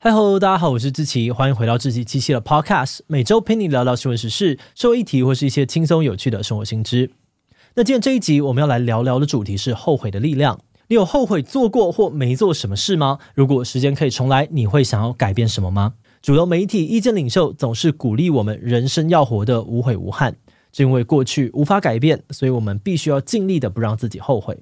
嗨喽，大家好，我是志奇，欢迎回到志奇七七的 Podcast，每周陪你聊聊新闻时事、社会议题或是一些轻松有趣的生活新知。那今天这一集我们要来聊聊的主题是后悔的力量。你有后悔做过或没做什么事吗？如果时间可以重来，你会想要改变什么吗？主流媒体、意见领袖总是鼓励我们人生要活得无悔无憾，正因为过去无法改变，所以我们必须要尽力的不让自己后悔。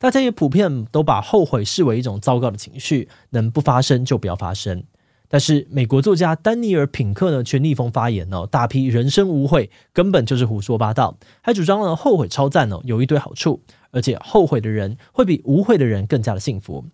大家也普遍都把后悔视为一种糟糕的情绪，能不发生就不要发生。但是美国作家丹尼尔·品克呢，却逆风发言哦，大批人生无悔根本就是胡说八道，还主张呢后悔超赞哦，有一堆好处，而且后悔的人会比无悔的人更加的幸福。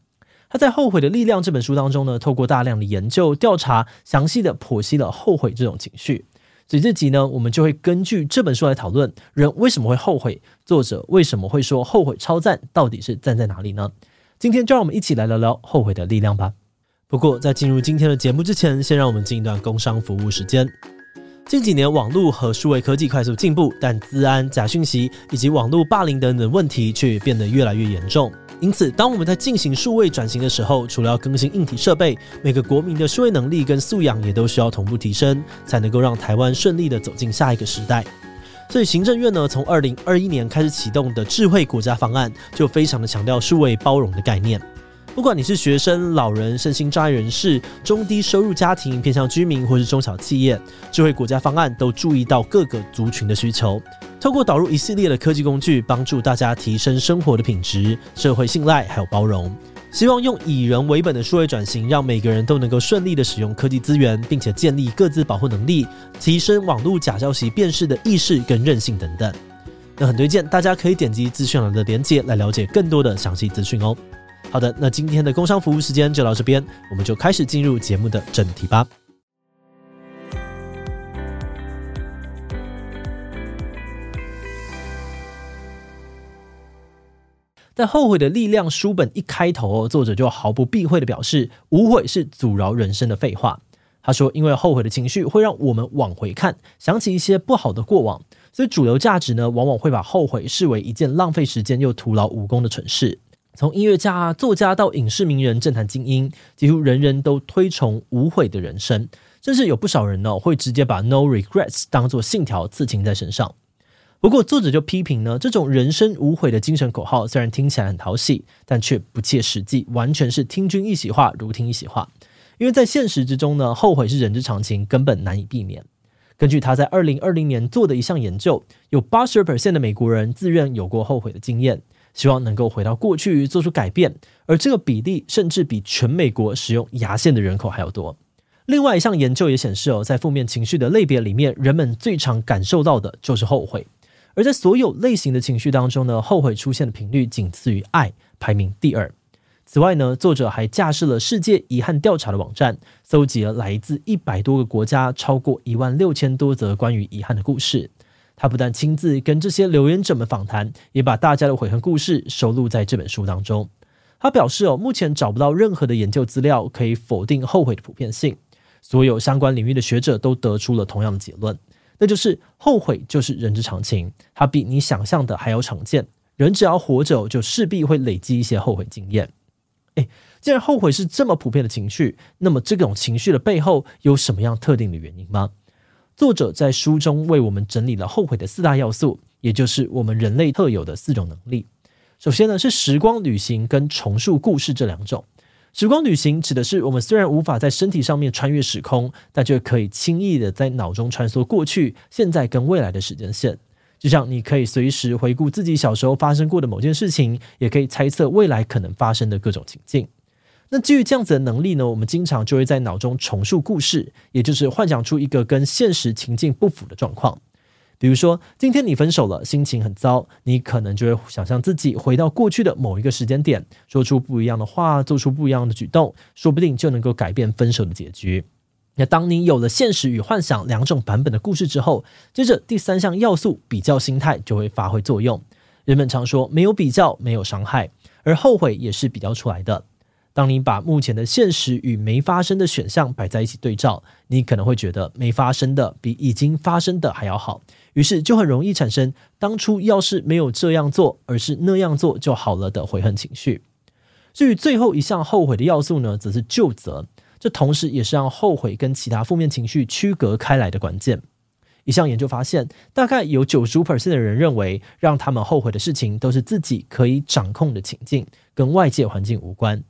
他在《后悔的力量》这本书当中呢，透过大量的研究调查，详细的剖析了后悔这种情绪。所以这集呢，我们就会根据这本书来讨论人为什么会后悔，作者为什么会说后悔超赞，到底是赞在哪里呢？今天就让我们一起来聊聊后悔的力量吧。不过在进入今天的节目之前，先让我们进一段工商服务时间。近几年网络和数位科技快速进步，但治安、假讯息以及网络霸凌等等问题却变得越来越严重。因此，当我们在进行数位转型的时候，除了要更新硬体设备，每个国民的数位能力跟素养也都需要同步提升，才能够让台湾顺利的走进下一个时代。所以，行政院呢，从二零二一年开始启动的智慧国家方案，就非常的强调数位包容的概念。不管你是学生、老人、身心障碍人士、中低收入家庭、偏向居民或是中小企业，智慧国家方案都注意到各个族群的需求，透过导入一系列的科技工具，帮助大家提升生活的品质、社会信赖还有包容。希望用以人为本的数位转型，让每个人都能够顺利的使用科技资源，并且建立各自保护能力，提升网络假消息辨识的意识跟韧性等等。那很推荐大家可以点击资讯栏的链接来了解更多的详细资讯哦。好的，那今天的工商服务时间就到这边，我们就开始进入节目的正题吧。在《后悔的力量》书本一开头，作者就毫不避讳的表示，无悔是阻挠人生的废话。他说，因为后悔的情绪会让我们往回看，想起一些不好的过往，所以主流价值呢，往往会把后悔视为一件浪费时间又徒劳无功的蠢事。从音乐家、作家到影视名人、政坛精英，几乎人人都推崇无悔的人生，甚至有不少人呢会直接把 “No regrets” 当作信条刺青在身上。不过，作者就批评呢，这种人生无悔的精神口号虽然听起来很讨喜，但却不切实际，完全是听君一席话，如听一席话。因为在现实之中呢，后悔是人之常情，根本难以避免。根据他在二零二零年做的一项研究，有八十 percent 的美国人自认有过后悔的经验。希望能够回到过去做出改变，而这个比例甚至比全美国使用牙线的人口还要多。另外一项研究也显示哦，在负面情绪的类别里面，人们最常感受到的就是后悔。而在所有类型的情绪当中呢，后悔出现的频率仅次于爱，排名第二。此外呢，作者还架设了世界遗憾调查的网站，搜集了来自一百多个国家超过一万六千多则关于遗憾的故事。他不但亲自跟这些留言者们访谈，也把大家的悔恨故事收录在这本书当中。他表示：“哦，目前找不到任何的研究资料可以否定后悔的普遍性。所有相关领域的学者都得出了同样的结论，那就是后悔就是人之常情，它比你想象的还要常见。人只要活着，就势必会累积一些后悔经验。诶，既然后悔是这么普遍的情绪，那么这种情绪的背后有什么样特定的原因吗？”作者在书中为我们整理了后悔的四大要素，也就是我们人类特有的四种能力。首先呢，是时光旅行跟重述故事这两种。时光旅行指的是我们虽然无法在身体上面穿越时空，但却可以轻易的在脑中穿梭过去、现在跟未来的时间线。就像你可以随时回顾自己小时候发生过的某件事情，也可以猜测未来可能发生的各种情境。那基于这样子的能力呢，我们经常就会在脑中重述故事，也就是幻想出一个跟现实情境不符的状况。比如说，今天你分手了，心情很糟，你可能就会想象自己回到过去的某一个时间点，说出不一样的话，做出不一样的举动，说不定就能够改变分手的结局。那当你有了现实与幻想两种版本的故事之后，接着第三项要素比较心态就会发挥作用。人们常说，没有比较，没有伤害，而后悔也是比较出来的。当你把目前的现实与没发生的选项摆在一起对照，你可能会觉得没发生的比已经发生的还要好，于是就很容易产生当初要是没有这样做，而是那样做就好了的悔恨情绪。至于最后一项后悔的要素呢，则是究责。这同时也是让后悔跟其他负面情绪区隔开来的关键。一项研究发现，大概有九十五 percent 的人认为，让他们后悔的事情都是自己可以掌控的情境，跟外界环境无关。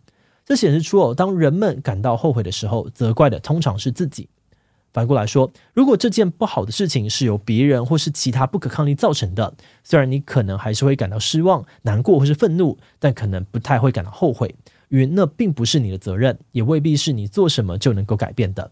这显示出哦，当人们感到后悔的时候，责怪的通常是自己。反过来说，如果这件不好的事情是由别人或是其他不可抗力造成的，虽然你可能还是会感到失望、难过或是愤怒，但可能不太会感到后悔，因为那并不是你的责任，也未必是你做什么就能够改变的。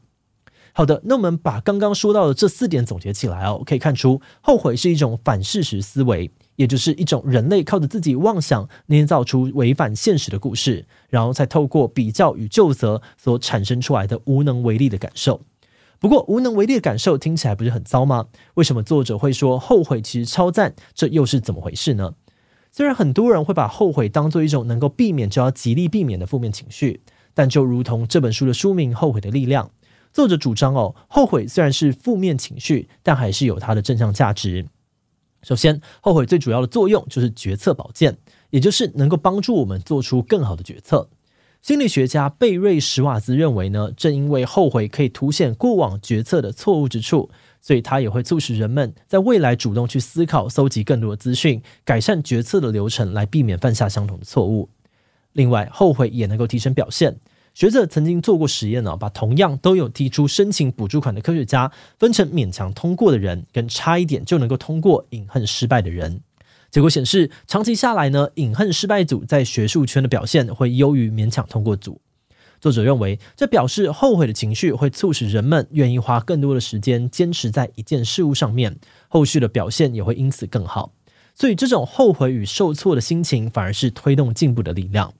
好的，那我们把刚刚说到的这四点总结起来哦，可以看出，后悔是一种反事实思维，也就是一种人类靠着自己妄想捏造出违反现实的故事，然后再透过比较与究责所产生出来的无能为力的感受。不过，无能为力的感受听起来不是很糟吗？为什么作者会说后悔其实超赞？这又是怎么回事呢？虽然很多人会把后悔当做一种能够避免就要极力避免的负面情绪，但就如同这本书的书名《后悔的力量》。作者主张哦，后悔虽然是负面情绪，但还是有它的正向价值。首先，后悔最主要的作用就是决策保健，也就是能够帮助我们做出更好的决策。心理学家贝瑞·史瓦兹认为呢，正因为后悔可以凸显过往决策的错误之处，所以它也会促使人们在未来主动去思考、搜集更多的资讯，改善决策的流程，来避免犯下相同的错误。另外，后悔也能够提升表现。学者曾经做过实验呢，把同样都有提出申请补助款的科学家分成勉强通过的人跟差一点就能够通过隐恨失败的人。结果显示，长期下来呢，隐恨失败组在学术圈的表现会优于勉强通过组。作者认为，这表示后悔的情绪会促使人们愿意花更多的时间坚持在一件事物上面，后续的表现也会因此更好。所以，这种后悔与受挫的心情反而是推动进步的力量。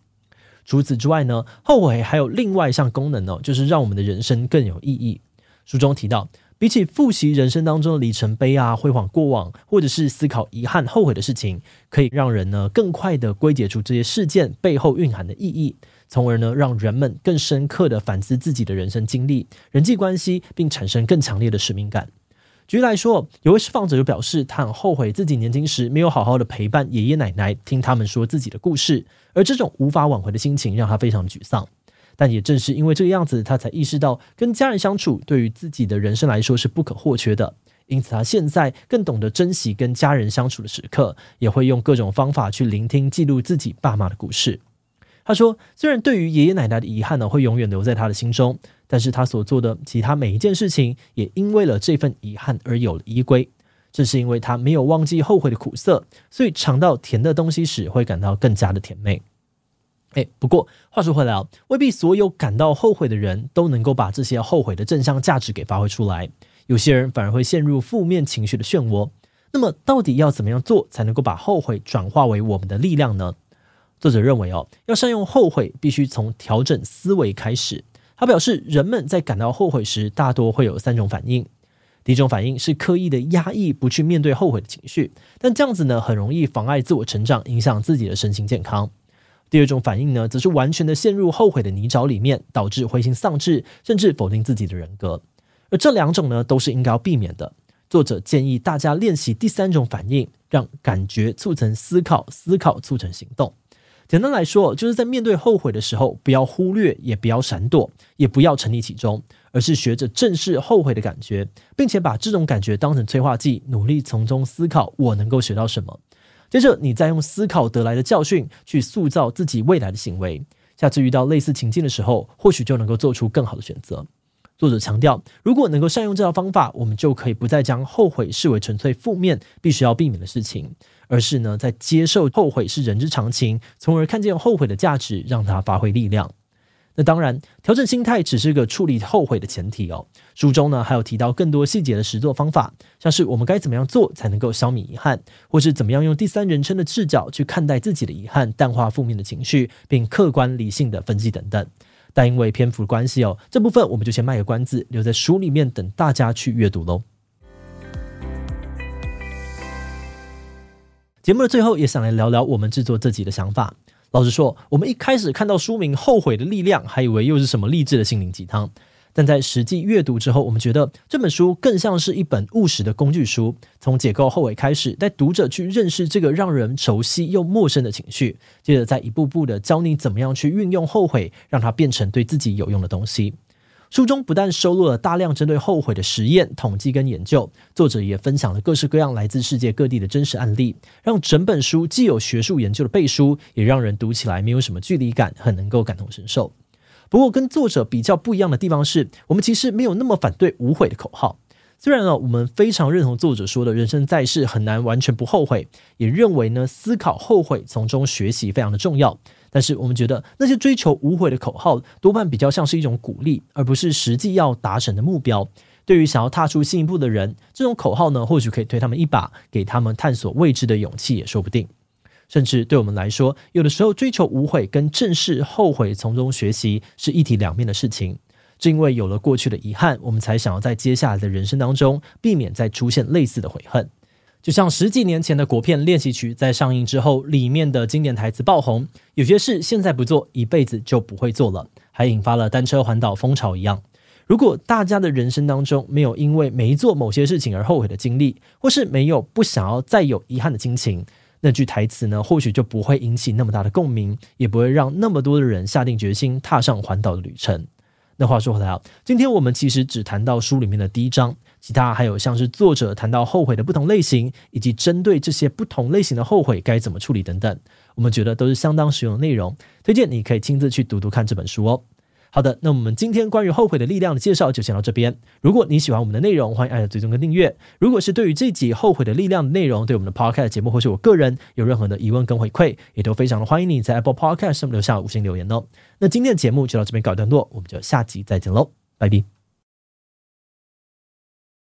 除此之外呢，后悔还有另外一项功能哦，就是让我们的人生更有意义。书中提到，比起复习人生当中的里程碑啊、辉煌过往，或者是思考遗憾、后悔的事情，可以让人呢更快地归结出这些事件背后蕴含的意义，从而呢让人们更深刻地反思自己的人生经历、人际关系，并产生更强烈的使命感。举例来说，有位释放者就表示，他很后悔自己年轻时没有好好的陪伴爷爷奶奶，听他们说自己的故事，而这种无法挽回的心情让他非常沮丧。但也正是因为这个样子，他才意识到跟家人相处对于自己的人生来说是不可或缺的。因此，他现在更懂得珍惜跟家人相处的时刻，也会用各种方法去聆听、记录自己爸妈的故事。他说：“虽然对于爷爷奶奶的遗憾呢，会永远留在他的心中，但是他所做的其他每一件事情，也因为了这份遗憾而有了依归。正是因为他没有忘记后悔的苦涩，所以尝到甜的东西时，会感到更加的甜美。”诶，不过话说回来啊，未必所有感到后悔的人都能够把这些后悔的正向价值给发挥出来，有些人反而会陷入负面情绪的漩涡。那么，到底要怎么样做才能够把后悔转化为我们的力量呢？作者认为哦，要善用后悔，必须从调整思维开始。他表示，人们在感到后悔时，大多会有三种反应。第一种反应是刻意的压抑，不去面对后悔的情绪，但这样子呢，很容易妨碍自我成长，影响自己的身心健康。第二种反应呢，则是完全的陷入后悔的泥沼里面，导致灰心丧志，甚至否定自己的人格。而这两种呢，都是应该要避免的。作者建议大家练习第三种反应，让感觉促成思考，思考促成行动。简单来说，就是在面对后悔的时候，不要忽略，也不要闪躲，也不要沉溺其中，而是学着正视后悔的感觉，并且把这种感觉当成催化剂，努力从中思考我能够学到什么。接着，你再用思考得来的教训去塑造自己未来的行为。下次遇到类似情境的时候，或许就能够做出更好的选择。作者强调，如果能够善用这套方法，我们就可以不再将后悔视为纯粹负面、必须要避免的事情。而是呢，在接受后悔是人之常情，从而看见后悔的价值，让它发挥力量。那当然，调整心态只是个处理后悔的前提哦。书中呢，还有提到更多细节的实作方法，像是我们该怎么样做才能够消弭遗憾，或是怎么样用第三人称的视角去看待自己的遗憾，淡化负面的情绪，并客观理性的分析等等。但因为篇幅的关系哦，这部分我们就先卖个关子，留在书里面等大家去阅读喽。节目的最后，也想来聊聊我们制作自己的想法。老实说，我们一开始看到书名《后悔的力量》，还以为又是什么励志的心灵鸡汤。但在实际阅读之后，我们觉得这本书更像是一本务实的工具书，从解构后悔开始，带读者去认识这个让人熟悉又陌生的情绪，接着再一步步的教你怎么样去运用后悔，让它变成对自己有用的东西。书中不但收录了大量针对后悔的实验统计跟研究，作者也分享了各式各样来自世界各地的真实案例，让整本书既有学术研究的背书，也让人读起来没有什么距离感，很能够感同身受。不过，跟作者比较不一样的地方是，我们其实没有那么反对无悔的口号。虽然呢，我们非常认同作者说的人生在世很难完全不后悔，也认为呢，思考后悔从中学习非常的重要。但是我们觉得那些追求无悔的口号，多半比较像是一种鼓励，而不是实际要达成的目标。对于想要踏出新一步的人，这种口号呢，或许可以推他们一把，给他们探索未知的勇气，也说不定。甚至对我们来说，有的时候追求无悔跟正视后悔从中学习是一体两面的事情。正因为有了过去的遗憾，我们才想要在接下来的人生当中避免再出现类似的悔恨。就像十几年前的国片练习曲在上映之后，里面的经典台词爆红，有些事现在不做，一辈子就不会做了，还引发了单车环岛风潮一样。如果大家的人生当中没有因为没做某些事情而后悔的经历，或是没有不想要再有遗憾的心情，那句台词呢，或许就不会引起那么大的共鸣，也不会让那么多的人下定决心踏上环岛的旅程。那话说回来啊，今天我们其实只谈到书里面的第一章。其他还有像是作者谈到后悔的不同类型，以及针对这些不同类型的后悔该怎么处理等等，我们觉得都是相当实用的内容，推荐你可以亲自去读读看这本书哦。好的，那我们今天关于后悔的力量的介绍就先到这边。如果你喜欢我们的内容，欢迎按下追踪跟订阅。如果是对于这集后悔的力量的内容，对我们的 Podcast 节目或是我个人有任何的疑问跟回馈，也都非常的欢迎你在 Apple Podcast 上面留下五星留言哦。那今天的节目就到这边告一段落，我们就下集再见喽，拜拜。